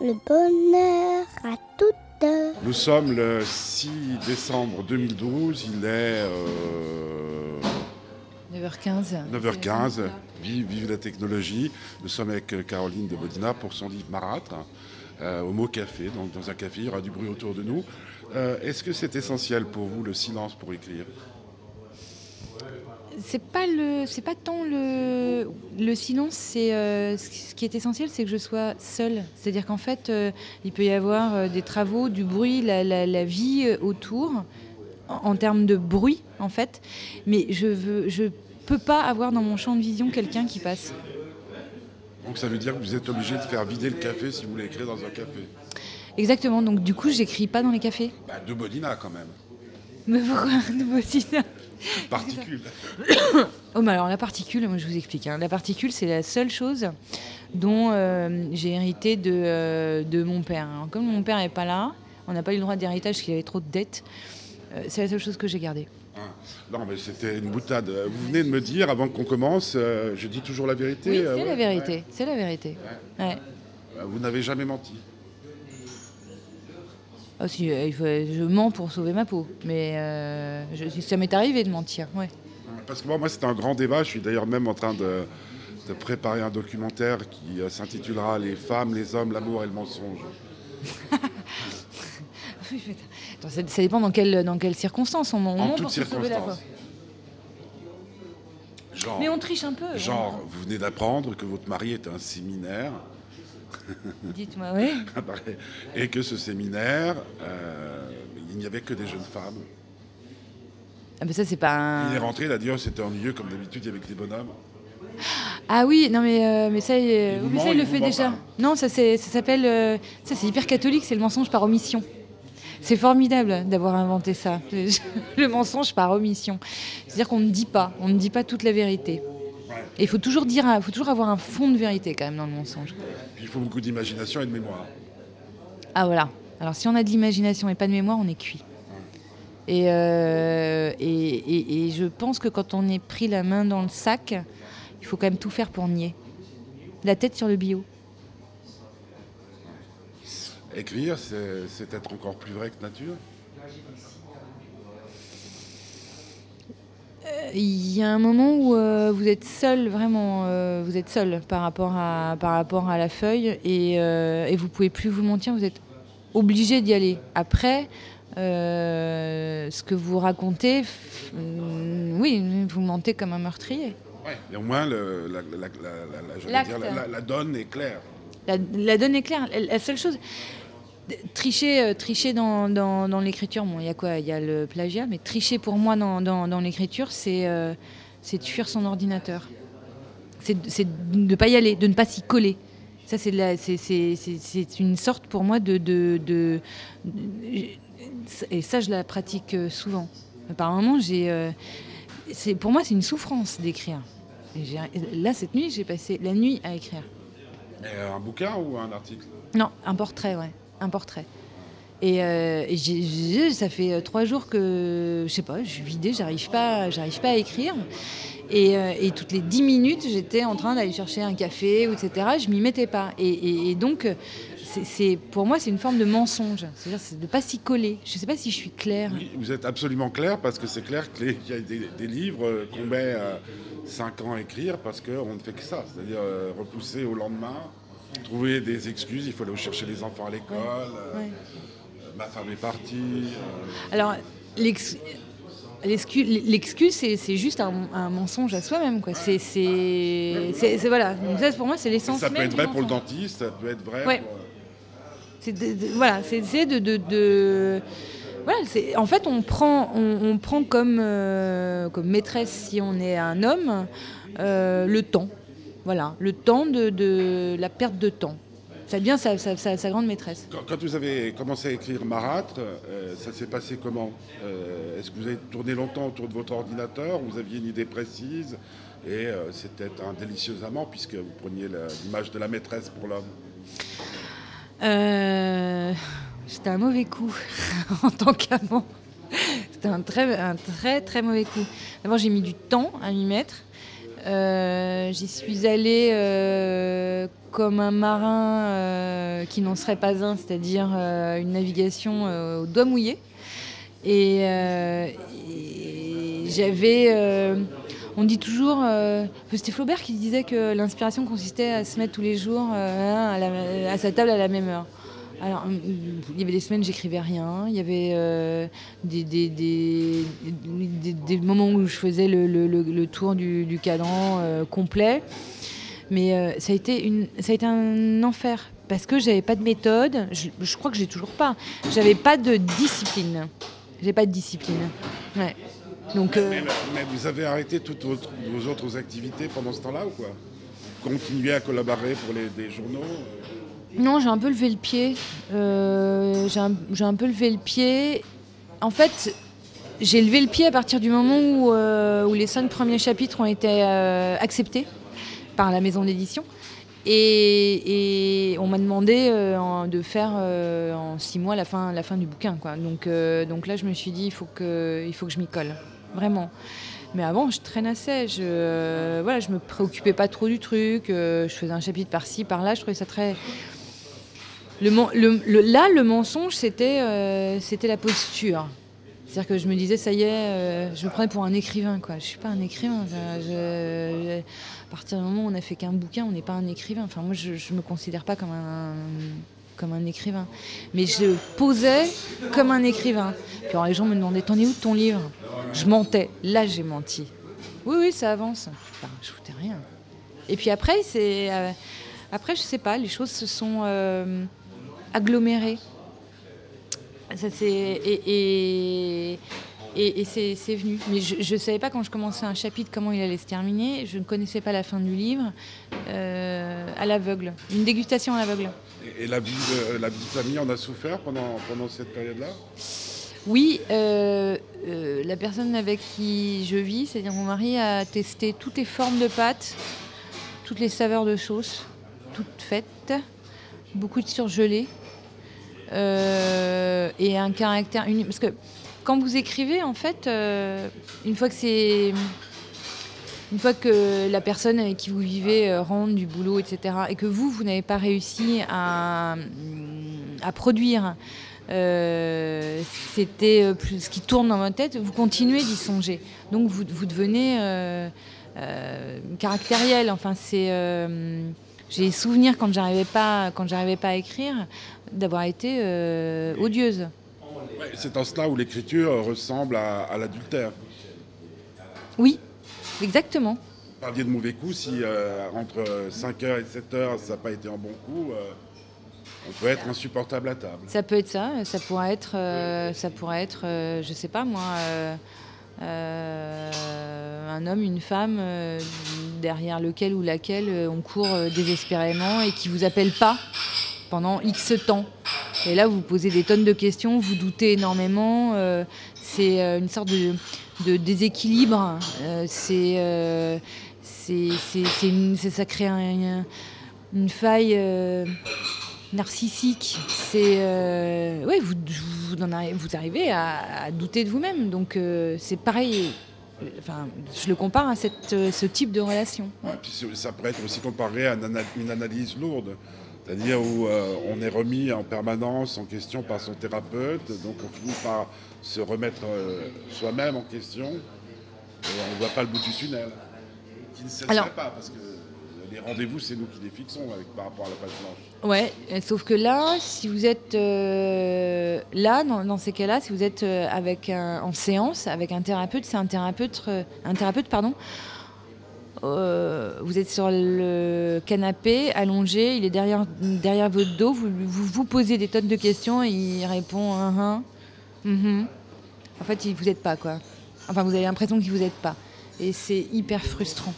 le bonheur à toute heure. Nous sommes le 6 décembre 2012, il est euh, 9h15. 9h15, vive, vive la technologie. Nous sommes avec euh, Caroline de Bodina pour son livre Marâtre, euh, au mot café, donc dans un café, il y aura du bruit autour de nous. Euh, Est-ce que c'est essentiel pour vous le silence pour écrire? C'est pas le, c'est pas tant le, le silence. C'est euh, ce qui est essentiel, c'est que je sois seule. C'est-à-dire qu'en fait, euh, il peut y avoir euh, des travaux, du bruit, la, la- la vie autour, en, en termes de bruit, en fait. Mais je veux, je peux pas avoir dans mon champ de vision quelqu'un qui passe. Donc ça veut dire que vous êtes obligé de faire vider le café si vous voulez écrire dans un café. Exactement. Donc du coup, j'écris pas dans les cafés. Bah, de Bodina quand même. Mais pourquoi de Bodina Particule. Oh, mais alors la particule, moi je vous explique. hein. La particule, c'est la seule chose dont euh, j'ai hérité de, euh, de mon père. Alors, comme mon père n'est pas là, on n'a pas eu le droit d'héritage parce qu'il avait trop de dettes. euh, c'est la seule chose que j'ai gardée. Hein. Non mais c'était une boutade. Vous venez de me dire avant qu'on commence, euh, je dis toujours la vérité. Oui, euh, c'est ouais, la vérité. C'est la vérité. Ouais. Euh, Vous n'avez jamais menti. Ah, si, euh, il faut- je mens pour sauver ma peau. Mais euh, je- ça m'est arrivé de mentir. Ouais. Parce que moi, moi, c'est un grand débat. Je suis d'ailleurs même en train de, de préparer un documentaire qui euh, s'intitulera Les femmes, les hommes, l'amour et le mensonge. Attends, ça, ça dépend dans quelles dans quelles circonstances on, on en ment toutes circonstances. Genre, Mais on triche un peu. genre, vous venez d'apprendre que votre mari est un séminaire Dites-moi, oui. et que ce séminaire, euh, il n'y avait que des jeunes femmes. Ah, mais ça, c'est pas un. Il est rentré, il a dit oh, c'était ennuyeux comme d'habitude, il y avait que des bonhommes. Ah oui, non mais, euh, mais ça, Il vous oui, ment, ça, il il le fait déjà. pas. Non, ça, c'est- ça s'appelle. euh, ça, c'est hyper catholique, c'est le mensonge par omission. C'est formidable d'avoir inventé ça, le mensonge par omission. C'est-à-dire qu'on ne dit pas, on ne dit pas toute la vérité. Et il faut toujours dire, il faut toujours avoir un fond de vérité quand même dans le mensonge. Il faut beaucoup d'imagination et de mémoire. Ah voilà. Alors si on a de l'imagination et pas de mémoire, on est cuit. Et, euh, et, et- et je pense que quand on est pris la main dans le sac, il faut quand même tout faire pour nier. La tête sur le bio. Écrire, c'est être encore plus vrai que nature. Il y a un moment où euh, vous êtes seul, vraiment, euh, vous êtes seul par rapport à, par rapport à la feuille et, euh, et vous pouvez plus vous mentir, vous êtes obligé d'y aller. Après, euh, ce que vous racontez, mm, oui, vous mentez comme un meurtrier. Ouais. Au moins, le- la, la- la- la- donne est claire. La, donne est claire. La, seule chose, tricher, euh, tricher dans, dans- dans l'écriture, bon, il y a quoi Il y a le plagiat, mais tricher pour moi dans, dans- l'écriture, c'est euh, c'est de fuir son ordinateur. C'est de- ne pas y aller, de ne pas s'y coller. Ça, c'est une sorte pour moi de, de, de- de- Et ça, je la pratique euh, souvent. Par moments, j'ai. euh, c'est- pour moi, c'est une souffrance d'écrire. Là, cette nuit, j'ai passé la nuit à écrire. Mais un bouquin ou un article? Non, un portrait, ouais. Un portrait. Et, euh, ça fait euh, trois jours que, je sais pas, je suis vidée, j'arrive pas, j'arrive pas à écrire. Et, euh, et toutes les dix minutes, j'étais en train d'aller chercher un café, etc. Je m'y mettais pas. Et, et- donc, c'est- pour moi, c'est une forme de mensonge. C'est-à-dire c'est de pas s'y coller. Je sais pas si je suis claire. Vous êtes absolument clair parce que c'est clair qu'il y a des, livres qu'on met cinq ans à écrire parce qu'on ne fait que ça, c'est-à-dire repousser au lendemain, trouver des excuses, il faut aller chercher les enfants à l'école, euh, Ouais. ma femme est partie. euh, Alors, l'ex- l'excuse, l'excuse, c'est, juste un, un mensonge à soi-même, quoi. C'est, voilà. Donc ça, pour moi, c'est l'essence ça peut être vrai pour le dentiste, ça peut être vrai Ouais. pour... euh, C'est voilà, c'est c'est de, de, de- voilà, c'est en fait on prend on, on prend comme euh, comme maîtresse si on est un homme euh, le temps, voilà, le temps de, de la perte de temps. Ça devient sa, sa, sa- sa grande maîtresse. Quand, quand vous avez commencé à écrire Marâtre, euh, ça s'est passé comment Euh, Est-ce que vous avez tourné longtemps autour de votre ordinateur Vous aviez une idée précise Et euh, c'était un délicieux amant puisque vous preniez l'image de la maîtresse pour l'homme? C'était un mauvais coup en tant qu'amant. C'était un très, un très très mauvais coup. D'abord j'ai mis du temps à m'y mettre. Euh, J'y suis allée euh, comme un marin euh, qui n'en serait pas un, c'est-à-dire une navigation au doigt mouillé. Et, j'avais. on dit toujours. C'était Flaubert qui disait que l'inspiration consistait à se mettre tous les jours à sa table à la même heure. Alors, hum, il y avait des semaines, j'écrivais rien. Il y avait euh, des, moments où je faisais le, tour du, cadran euh, complet. Mais euh, ça, a été une, ça a été un enfer. Parce que j'avais pas de méthode. Je, crois que j'ai toujours pas. J'avais pas de discipline. J'ai pas de discipline. Donc. Mais, vous avez arrêté toutes vos, autres activités pendant ce temps-là ou quoi? Continuez à collaborer pour les, des journaux Non, j'ai un peu levé le pied. Euh, j'ai un, peu levé le pied. En fait, j'ai levé le pied à partir du moment où, euh, les cinq premiers chapitres ont été euh, acceptés par la maison d'édition. Et, on m'a demandé de faire en six mois la fin, du bouquin. Donc, là, je me suis dit, il faut que, je m'y colle. Vraiment. Mais avant, je traînassais. Je, je me préoccupais pas trop du truc. je faisais un chapitre par-ci, par-là. Je trouvais ça très. Là, le mensonge, c'était euh, c'était la posture. C'est-à-dire que je me disais, ça y est, euh, je me prenais pour un écrivain. Quoi. Je suis pas un écrivain. À partir du moment où on a fait qu'un bouquin, on n'est pas un écrivain. Enfin, moi, je ne me considère pas comme un, écrivain. Mais je posais comme un écrivain. Puis alors, les gens me demandaient, t'en es où de ton livre? Je mentais. Là, j'ai menti. Oui, oui, ça avance. Putain, je foutais rien. Et puis après, c'est... euh, après, je sais pas, les choses se sont euh, agglomérées. Ça, c'est, et et, et, et c'est, c'est venu. Mais je ne savais pas quand je commençais un chapitre comment il allait se terminer. Je ne connaissais pas la fin du livre euh, à l'aveugle. Une dégustation à l'aveugle. Et, la, vie de, la vie de famille en a souffert pendant, pendant cette période-là? Oui, euh, euh, la personne avec qui je vis, c'est-à-dire mon mari, a testé toutes les formes de pâtes, toutes les saveurs de sauce, toutes faites, beaucoup de surgelés euh, et un caractère unique. Parce que quand vous écrivez, en fait, euh, une fois que c'est. Une fois que la personne avec qui vous vivez euh, rentre du boulot, etc., et que vous, vous n'avez pas réussi à, à produire euh, c'était euh, ce qui tourne dans votre tête, vous continuez d'y songer. Donc vous, vous devenez euh, euh, caractériel. Enfin, c'est euh, j'ai des souvenirs quand j'arrivais pas quand j'arrivais pas à écrire d'avoir été euh, odieuse. Ouais, C'est en cela où l'écriture ressemble à, à l'adultère. Oui, exactement. Vous parliez de mauvais coups, si euh, entre 5h et 7h ça n'a pas été un bon coup, euh, on peut être insupportable à table. Ça peut être ça. Ça pourrait être, euh, ça pourrait être, euh, je sais pas moi. Euh, un homme, une femme euh, derrière lequel ou laquelle euh, on court désespérément et qui vous appelle pas pendant X temps. Et là, vous posez des tonnes de questions, vous doutez énormément. c'est une sorte de, déséquilibre. c'est, ça crée un- une faille narcissique. C'est, euh, ouais, vous, vous, en arrivez, vous arrivez à, à douter de vous-même. Donc euh, c'est pareil. euh, Enfin, je le compare à cette, ce type de relation. Ouais, puis c'est- ça pourrait être aussi comparé à une ana- une analyse lourde, c'est-à-dire où euh, on est remis en permanence en question par son thérapeute, donc on finit par se remettre soi-même en question, et on ne voit pas le bout du tunnel, qui ne cesserait Alors- pas, parce que rendez-vous, c'est nous qui les fixons par rapport à la page blanche. Ouais, sauf que là, si vous êtes euh, là, dans, ces cas-là, si vous êtes euh, avec un- en séance avec un thérapeute, c'est un thérapeute, euh, un thérapeute, pardon. vous êtes sur le canapé, allongé, il est derrière, derrière votre dos, vous, vous posez des tonnes de questions et il répond un mhm. En fait, il vous aide pas, quoi. Enfin, vous avez l'impression qu'il vous aide pas. Et c'est hyper frustrant.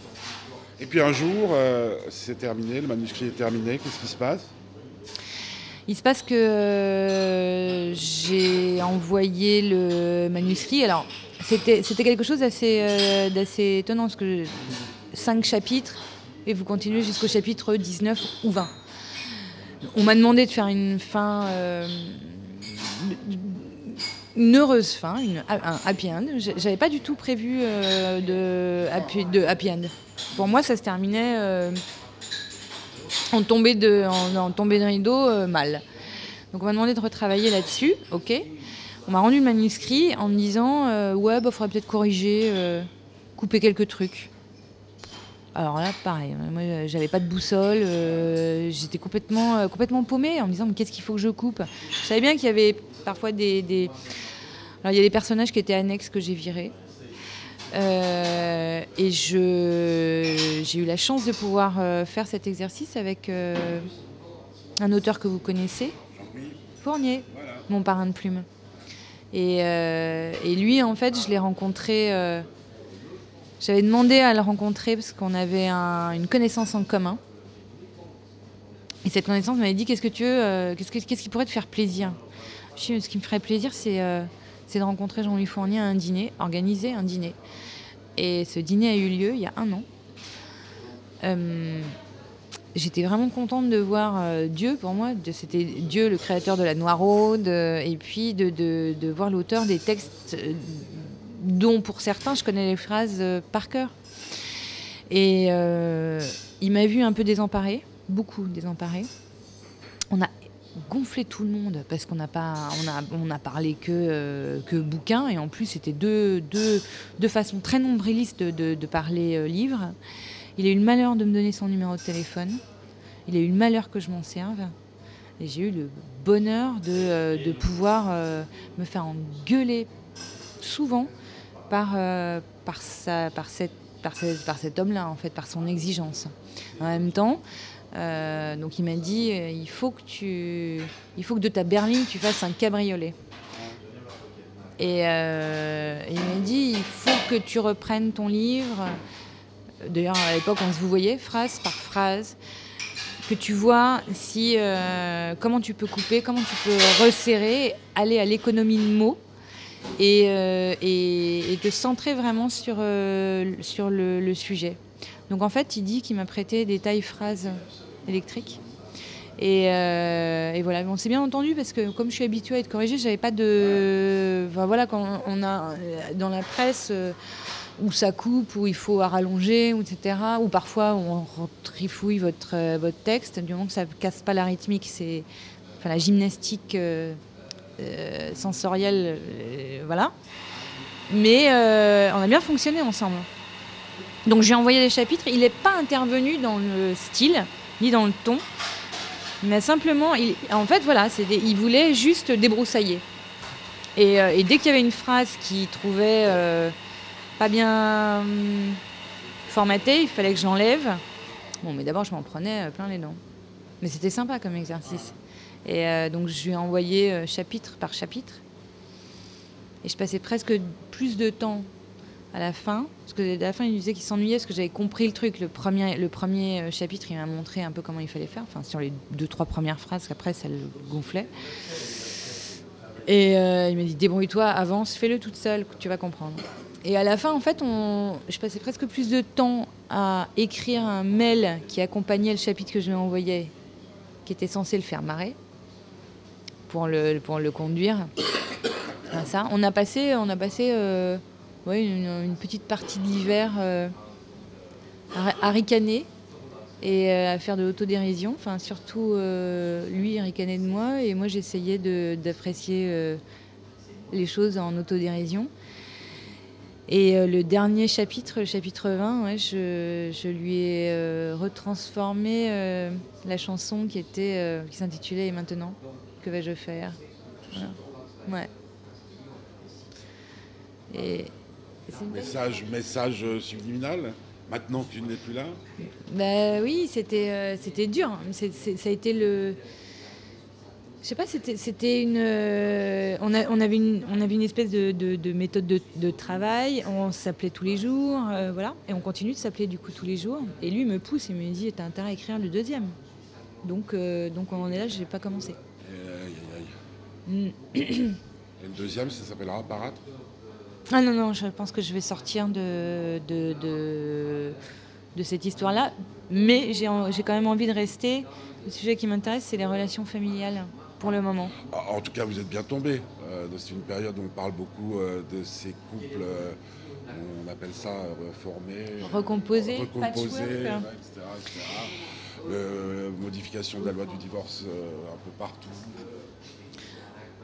Et puis un jour, euh, c'est terminé, le manuscrit est terminé, qu'est-ce qui se passe? Il se passe que euh, j'ai envoyé le manuscrit. Alors, c'était quelque chose d'assez euh, d'assez étonnant, parce que cinq chapitres, et vous continuez jusqu'au chapitre 19 ou 20. On m'a demandé de faire une fin... une heureuse fin, un happy end. J'avais pas du tout prévu euh, de, happy, end. Pour moi, ça se terminait euh, en tombée de, de rideau euh, mal. Donc on m'a demandé de retravailler là-dessus, ok. On m'a rendu le manuscrit en me disant ouais, bah faudrait peut-être corriger, couper quelques trucs. Alors là, pareil, euh, moi j'avais pas de boussole, euh, j'étais complètement, euh, complètement paumée en me disant mais qu'est-ce qu'il faut que je coupe? Je savais bien qu'il y avait parfois des, des- Alors il y a des personnages qui étaient annexes que j'ai virés. Euh, et je, j'ai eu la chance de pouvoir euh, faire cet exercice avec euh, un auteur que vous connaissez, Fournier, mon parrain de plume. Et, euh, et lui, en fait, je l'ai rencontré. J'avais demandé à le rencontrer parce qu'on avait un- une connaissance en commun. Et cette connaissance m'avait dit Qu'est-ce que tu veux euh, qu'est-ce, que- qu'est-ce qui pourrait te faire plaisir? Je dis Ce qui me ferait plaisir, c'est, euh, c'est de rencontrer Jean-Louis Fournier à un dîner, organiser un dîner. Et ce dîner a eu lieu il y a un an. Euh, J'étais vraiment contente de voir Dieu, pour moi, c'était Dieu, le créateur de la Noiraude, et puis de, voir l'auteur des textes dont pour certains je connais les phrases euh, par cœur. Et euh, il m'a vu un peu désemparée, beaucoup désemparée. On a gonflé tout le monde parce qu'on n'a pas, on a, on a parlé que, euh, que et en plus c'était deux, deux, deux façons très nombrilistes de, de- parler euh, livre. Il a eu le malheur de me donner son numéro de téléphone. Il a eu le malheur que je m'en serve. Et j'ai eu le bonheur de, euh, de pouvoir me faire engueuler souvent par, euh, par, par, cette, par, par cet homme-là, en fait, par son exigence. En même temps, euh, donc il m'a dit euh, il faut que tu, il faut que de ta berline tu fasses un cabriolet. Et il m'a dit il faut que tu reprennes ton livre. D'ailleurs à l'époque on se voyait phrase par phrase que tu vois si comment tu peux couper, comment tu peux resserrer, aller à l'économie de mots et, euh, et- et te centrer vraiment sur, euh, sur le, sujet. Donc en fait, il dit qu'il m'a prêté des tailles phrases électriques. Et, euh, et voilà, on s'est bien entendu parce que comme je suis habituée à être corrigée, j'avais pas de. Voilà, quand on a dans la presse où ça coupe, où il faut rallonger, etc., ou parfois on trifouille votre, votre texte, du moment que ça casse pas la rythmique, c'est enfin, la gymnastique sensorielle, euh, voilà. Mais euh, on a bien fonctionné ensemble. Donc j'ai envoyé des chapitres. Il n'est pas intervenu dans le style ni dans le ton, mais simplement, en fait, voilà, il voulait juste débroussailler. Et, euh, dès qu'il y avait une phrase qu'il trouvait euh, pas bien hum, formatée, il fallait que j'enlève. Bon, mais d'abord, je m'en prenais euh, plein les dents. Mais c'était sympa comme exercice. Et euh, donc, je lui ai envoyé euh, chapitre par chapitre. Et je passais presque plus de temps à la fin. Parce que à la fin, il disait qu'il s'ennuyait parce que j'avais compris le truc. Le premier, euh, chapitre, il m'a montré un peu comment il fallait faire. Enfin, sur les deux, trois premières phrases, qu'après, ça le gonflait. Et il m'a dit débrouille-toi, avance, fais-le toute seule, tu vas comprendre. Et à la fin, en fait, je passais presque plus de temps à écrire un mail qui accompagnait le chapitre que je lui envoyais, qui était censé le faire marrer, pour le, pour le conduire. ça. On a passé, on a passé euh, ouais, une, petite partie de l'hiver euh, à, ricaner et euh, à faire de l'autodérision. Enfin, surtout euh, lui, il ricanait de moi et moi, j'essayais d'apprécier les choses en autodérision. Et le dernier chapitre, le chapitre 20, ouais, je, je lui ai retransformé la chanson qui, qui s'intitulait Et maintenant, que vais-je faire Voilà. Ouais. Et, Message, message subliminal. Maintenant que tu n'es plus là. Bah oui, c'était euh, c'était dur. C'est- ça a été le. Je sais pas, c'était c'était une. euh, on, a- on avait une on avait une espèce de, de- de méthode de, de travail. On s'appelait tous les jours, euh, voilà, et on continue de s'appeler du coup tous les jours. Et lui il me pousse, il me dit t'as intérêt à écrire le deuxième. Donc donc on en est là, j'ai pas commencé. Mm. Et le deuxième, ça s'appellera Parâtre. Ah non, non, je pense que je vais sortir de, de, de, de cette histoire-là. Mais j'ai quand même envie de rester. Le sujet qui m'intéresse, c'est les relations familiales. pour le moment. En en tout cas, vous êtes bien tombé. Euh, c'est une période où on parle beaucoup euh, de ces couples, euh, on appelle ça euh, reformés, Recomposés, etc. etc. Euh, modification de la loi du divorce euh, un peu partout.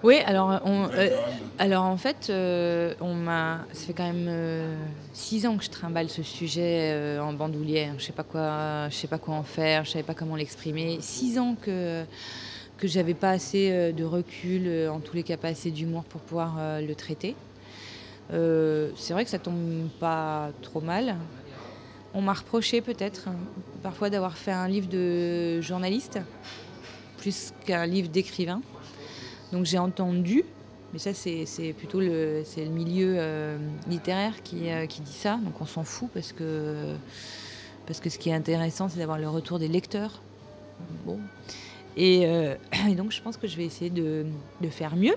Oui, euh, même. alors en fait, euh, on m'a, ça fait quand même euh, six ans que je trimballe ce sujet euh, en bandoulière. Je sais pas quoi, je sais pas quoi en faire, je savais pas comment l'exprimer. Six ans que que j'avais pas assez euh, de recul, euh, en tous les cas pas assez d'humour pour pouvoir euh, le traiter. Euh, c'est vrai que ça tombe pas trop mal. On m'a reproché peut-être hein, parfois d'avoir fait un livre de journaliste plus qu'un livre d'écrivain. Donc j'ai entendu, mais ça c'est plutôt le, le milieu euh, littéraire qui, euh, qui dit ça, donc on s'en fout parce que, parce que ce qui est intéressant c'est d'avoir le retour des lecteurs. Bon. Et, euh, donc je pense que je vais essayer de, de faire mieux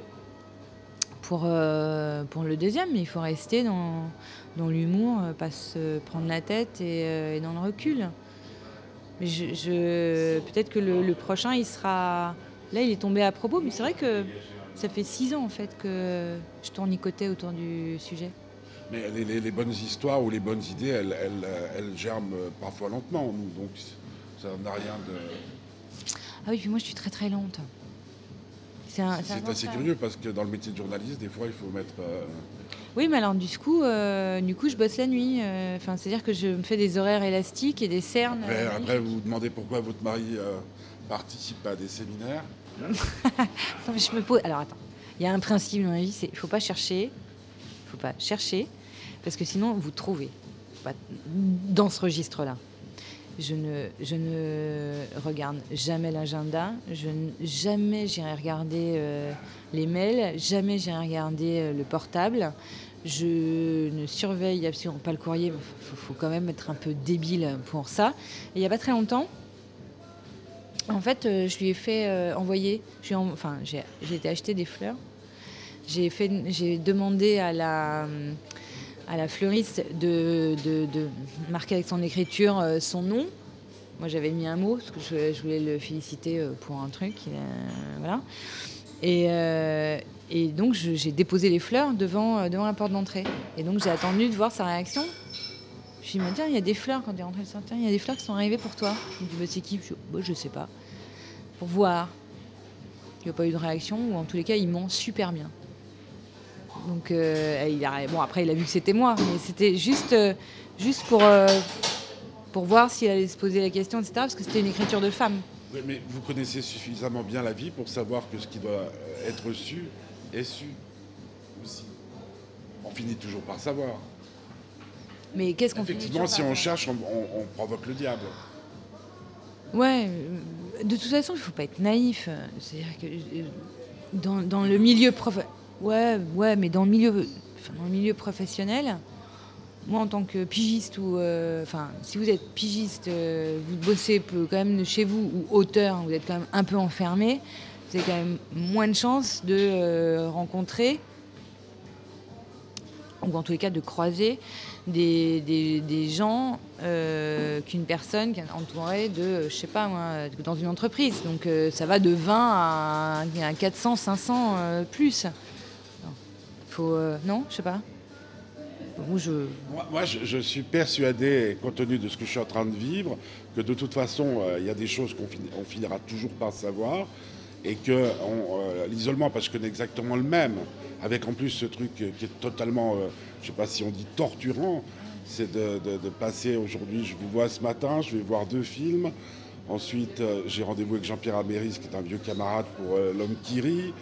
pour, pour le deuxième, mais il faut rester dans, dans l'humour, pas se prendre la tête et, dans le recul. Je, je- peut-être que le prochain, il sera. Là, il est tombé à propos, mais c'est vrai que ça fait six ans en fait que je tournicotais autour du sujet. Mais les, les- les bonnes histoires ou les bonnes idées, elles, elles, elles germent parfois lentement. nous, Donc ça n'a rien de. Ah oui, puis moi, je suis très très lente. C'est assez curieux parce que dans le métier de journaliste, des fois, il faut mettre. euh, Oui, mais alors du coup, euh, du coup, je bosse la nuit. euh, Enfin, c'est-à-dire que je me fais des horaires élastiques et des cernes. Après, après, vous vous demandez pourquoi votre mari participe à des séminaires. Alors attends, il y a un principe dans la vie, c'est faut pas chercher, faut pas chercher, parce que sinon vous trouvez. Dans ce registre-là. Je ne, je ne regarde jamais l'agenda, je jamais j'irai regarder euh, les mails, jamais j'irai regarder euh, le portable. Je ne surveille absolument pas le courrier, il faut, faut quand même être un peu débile pour ça. Et il n'y a pas très longtemps, en fait, euh, je lui ai fait euh, envoyer, enfin, j'ai été acheter des fleurs. J'ai demandé à la, fleuriste de, marquer avec son écriture euh, son nom. Moi, j'avais mis un mot parce que je, voulais le féliciter pour un truc. voilà. Et, et donc, j'ai déposé les fleurs devant, devant la porte d'entrée. Et donc, j'ai attendu de voir sa réaction. Je lui ai dit, tiens, il y a des fleurs quand tu es rentré le soir. Il y a des fleurs qui sont arrivées pour toi. Il me dit, bah, c'est qui? Je, bah, je sais pas. Pour voir. Il n'y a pas eu de réaction, ou en tous les cas, il ment super bien. Donc, euh, il a, bon, après, il a vu que c'était moi, mais c'était juste, euh, juste pour, euh, pour voir s'il allait se poser la question, etc. Parce que c'était une écriture de femme. Oui, Mais vous connaissez suffisamment bien la vie pour savoir que ce qui doit être su est su aussi. On finit toujours par savoir. Mais qu'est-ce qu'on Effectivement, si on cherche, on, on- on provoque le diable. Ouais, euh, de toute façon, il faut pas être naïf. C'est-à-dire que euh, dans, dans le milieu prof... ouais, ouais, mais dans le milieu, enfin, dans le milieu professionnel, moi en tant que pigiste ou, euh, enfin, si vous êtes pigiste, euh, vous bossez quand même de chez vous ou auteur, vous êtes quand même un peu enfermé. Vous avez quand même moins de chances de euh, rencontrer ou en tous les cas de croiser des, des- des gens euh, qu'une personne qui est entourée de, euh, je sais pas moi, dans une entreprise. Donc euh, ça va de 20 à, à 400, 500 euh, plus. Non, Faut, non je sais pas. Moi, je... Suis persuadé, compte tenu de ce que je suis en train de vivre, que de toute façon, il y a des choses qu'on fin- on finira toujours par savoir. Et que euh, l'isolement, parce je connais exactement le même, avec en plus ce truc qui est totalement, euh, je sais pas si on dit torturant, c'est de, passer aujourd'hui, je vous vois ce matin, je vais voir deux films. Ensuite, euh, j'ai rendez-vous avec Jean-Pierre Améris, qui est un vieux camarade pour L'homme qui rit.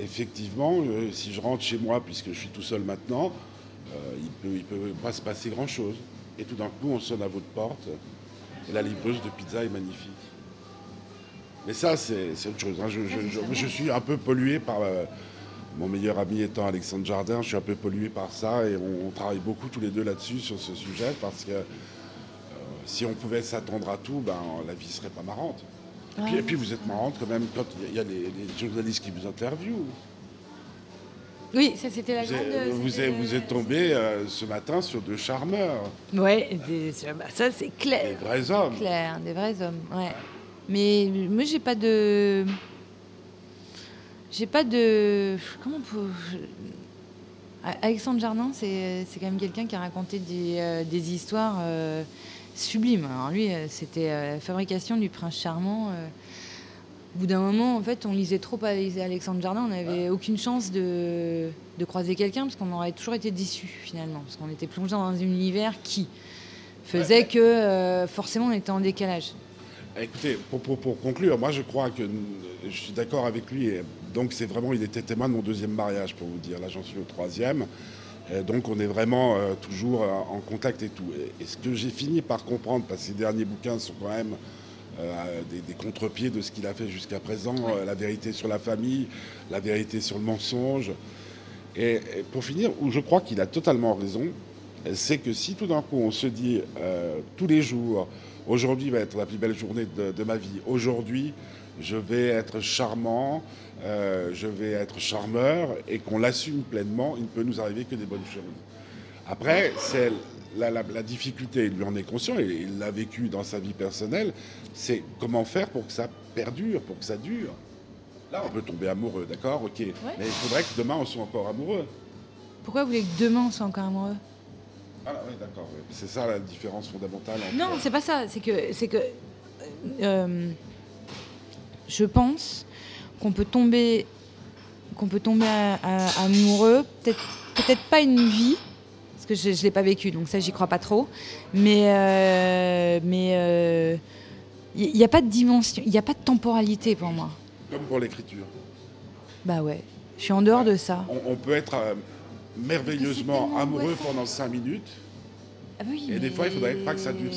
Effectivement, si je rentre chez moi, puisque je suis tout seul maintenant, il peut, il peut pas se passer grand-chose. Et tout d'un coup, on sonne à votre porte, et la livreuse de pizza est magnifique. Mais ça, c'est autre chose. hein. Je, je- je- je suis un peu pollué par... euh, mon meilleur ami étant Alexandre Jardin, je suis un peu pollué par ça, et on, on travaille beaucoup tous les deux là-dessus, sur ce sujet, parce que euh, si on pouvait s'attendre à tout, ben, la vie serait pas marrante. Et puis, et puis vous êtes marrante quand même quand il y a les, les journalistes qui vous interviewent. Oui, ça c'était la Vous grande... vous êtes- vous êtes tombé euh, ce matin sur deux charmeurs, des- bah, ça c'est des clair. vrais hommes. Clair, des vrais hommes, ouais. Mais moi, j'ai pas de. J'ai pas de. Comment on peut. Alexandre Jardin, c'est quand même quelqu'un qui a raconté des, euh, des histoires euh, sublimes. Alors lui, euh, c'était la fabrication du prince charmant. Au bout d'un moment, en fait, on lisait trop Alexandre Jardin, on n'avait aucune chance de, de croiser quelqu'un parce qu'on aurait toujours été déçus finalement, parce qu'on était plongé dans un univers qui faisait que forcément on était en décalage. Écoutez, pour, pour, pour, conclure, moi je crois que je suis d'accord avec lui. Et donc c'est vraiment, il était témoin de mon deuxième mariage, pour vous dire. Là j'en suis au troisième. Et donc on est vraiment euh, toujours euh, en contact et tout. Et, ce que j'ai fini par comprendre, parce que ces derniers bouquins sont quand même euh, des, des contre-pieds de ce qu'il a fait jusqu'à présent, la vérité sur la famille, la vérité sur le mensonge. Et, et pour finir, où je crois qu'il a totalement raison, c'est que si tout d'un coup on se dit tous les jours, Aujourd'hui va être la plus belle journée de, ma vie. Aujourd'hui, je vais être charmant, euh, je vais être charmeur et qu'on l'assume pleinement, il ne peut nous arriver que des bonnes choses. Après, c'est la, difficulté, il lui en est conscient et il l'a vécu dans sa vie personnelle, c'est comment faire pour que ça perdure, pour que ça dure. Là, on peut tomber amoureux, d'accord Ok. Mais il faudrait que demain, on soit encore amoureux. Pourquoi vous voulez que demain, on soit encore amoureux? Ah oui, d'accord. C'est ça la différence fondamentale. Non, c'est pas ça. C'est que, c'est que euh, je pense qu'on peut tomber, qu'on peut tomber amoureux, peut-être, peut-être pas une vie, parce que je, ne l'ai pas vécu, donc ça j'y crois pas trop. Mais, euh, mais il euh, n'y a pas de dimension, il n'y a pas de temporalité pour moi. Comme pour l'écriture. Bah ouais. Je suis en dehors de ça. on peut être merveilleusement amoureux pendant 5 minutes. Ah oui, et des fois, il faudrait pas que ça dure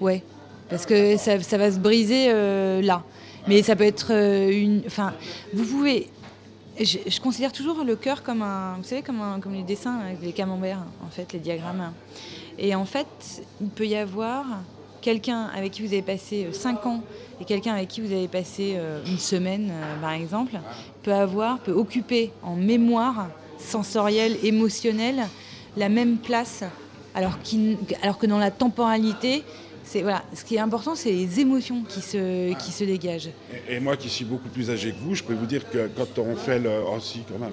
Ouais, parce que ça, ça, va se briser euh, là. Mais ça peut être euh, une. Enfin, vous pouvez. Je, considère toujours le cœur comme un. Vous savez, comme, un, comme les dessins, les camemberts, en fait, les diagrammes. Et en fait, il peut y avoir quelqu'un avec qui vous avez passé 5 euh, ans et quelqu'un avec qui vous avez passé une semaine, par exemple, peut avoir, peut occuper en mémoire sensorielle, émotionnelle, la même place, alors, que dans la temporalité, voilà, ce qui est important, c'est les émotions qui se, qui se dégagent. Et, moi, qui suis beaucoup plus âgé que vous, je peux vous dire que quand on fait le, oh, quand même,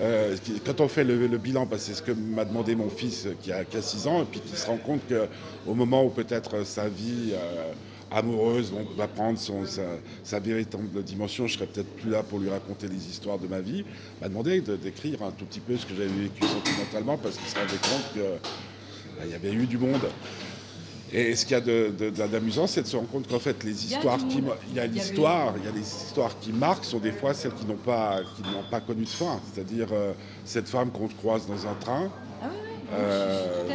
euh, quand on fait le, bilan, c'est ce que m'a demandé mon fils qui a, 6 ans, et puis qui se rend compte qu'au moment où peut-être sa vie euh, amoureuse donc, va prendre son, sa, véritable dimension, je serai peut-être plus là pour lui raconter les histoires de ma vie, m'a demandé d'écrire un tout petit peu ce que j'avais vécu sentimentalement parce qu'il se rendait compte qu'il bah, y avait eu du monde. Et ce qu'il y a d'amusant, c'est de se rendre compte qu'en fait, les histoires qui, il y a l'histoire, il y a des histoires qui marquent sont des fois celles qui n'ont pas, qui n'ont pas connu de fin. C'est-à-dire euh, cette femme qu'on croise dans un train, ah euh,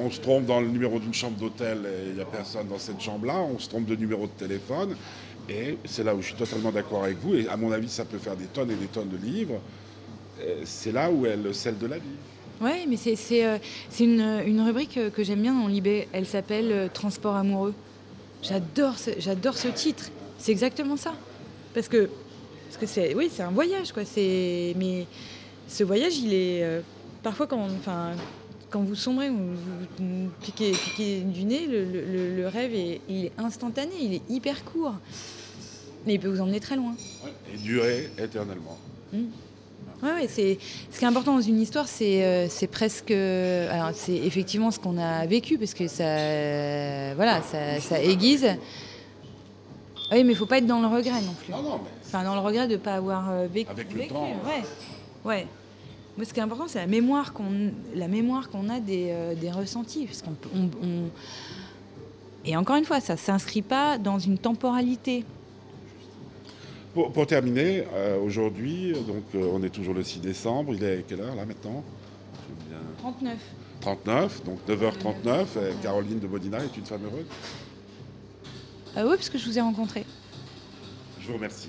on se trompe dans le numéro d'une chambre d'hôtel et il n'y a personne dans cette chambre-là. On se trompe de numéro de téléphone. Et c'est là où je suis totalement d'accord avec vous. Et à mon avis, ça peut faire des tonnes et des tonnes de livres. C'est là où est le sel de la vie. Oui, mais c'est euh, une, rubrique que j'aime bien dans Libé. Elle s'appelle euh, Transport amoureux. J'adore ce, ce titre. C'est exactement ça. Parce que, parce que c'est oui, c'est un voyage. Quoi. Mais ce voyage, il est parfois, quand, enfin, quand vous sombrez ou vous piquez, piquez du nez, le, rêve est, il est instantané, il est hyper court. Mais il peut vous emmener très loin. et durer éternellement. Mmh. Ouais, c'est ce qui est important dans une histoire, c'est euh, c'est presque, alors c'est effectivement ce qu'on a vécu parce que ça, voilà, ça, ça aiguise. Oui, mais il faut pas être dans le regret non plus. Non, non, Enfin, dans le regret de ne pas avoir euh, vécu. Avec le temps. Ouais. ouais ce qui est important, c'est la mémoire qu'on, la mémoire qu'on a des, euh, des ressentis. Parce qu'on, Et encore une fois, ça ne s'inscrit pas dans une temporalité. Pour, terminer, euh, aujourd'hui, donc euh, on est toujours le 6 décembre. Il est quelle heure là maintenant? 39. 39, donc 9h39. Caroline de Bodina est une femme heureuse? Oui, parce que je vous ai rencontré. Je vous remercie.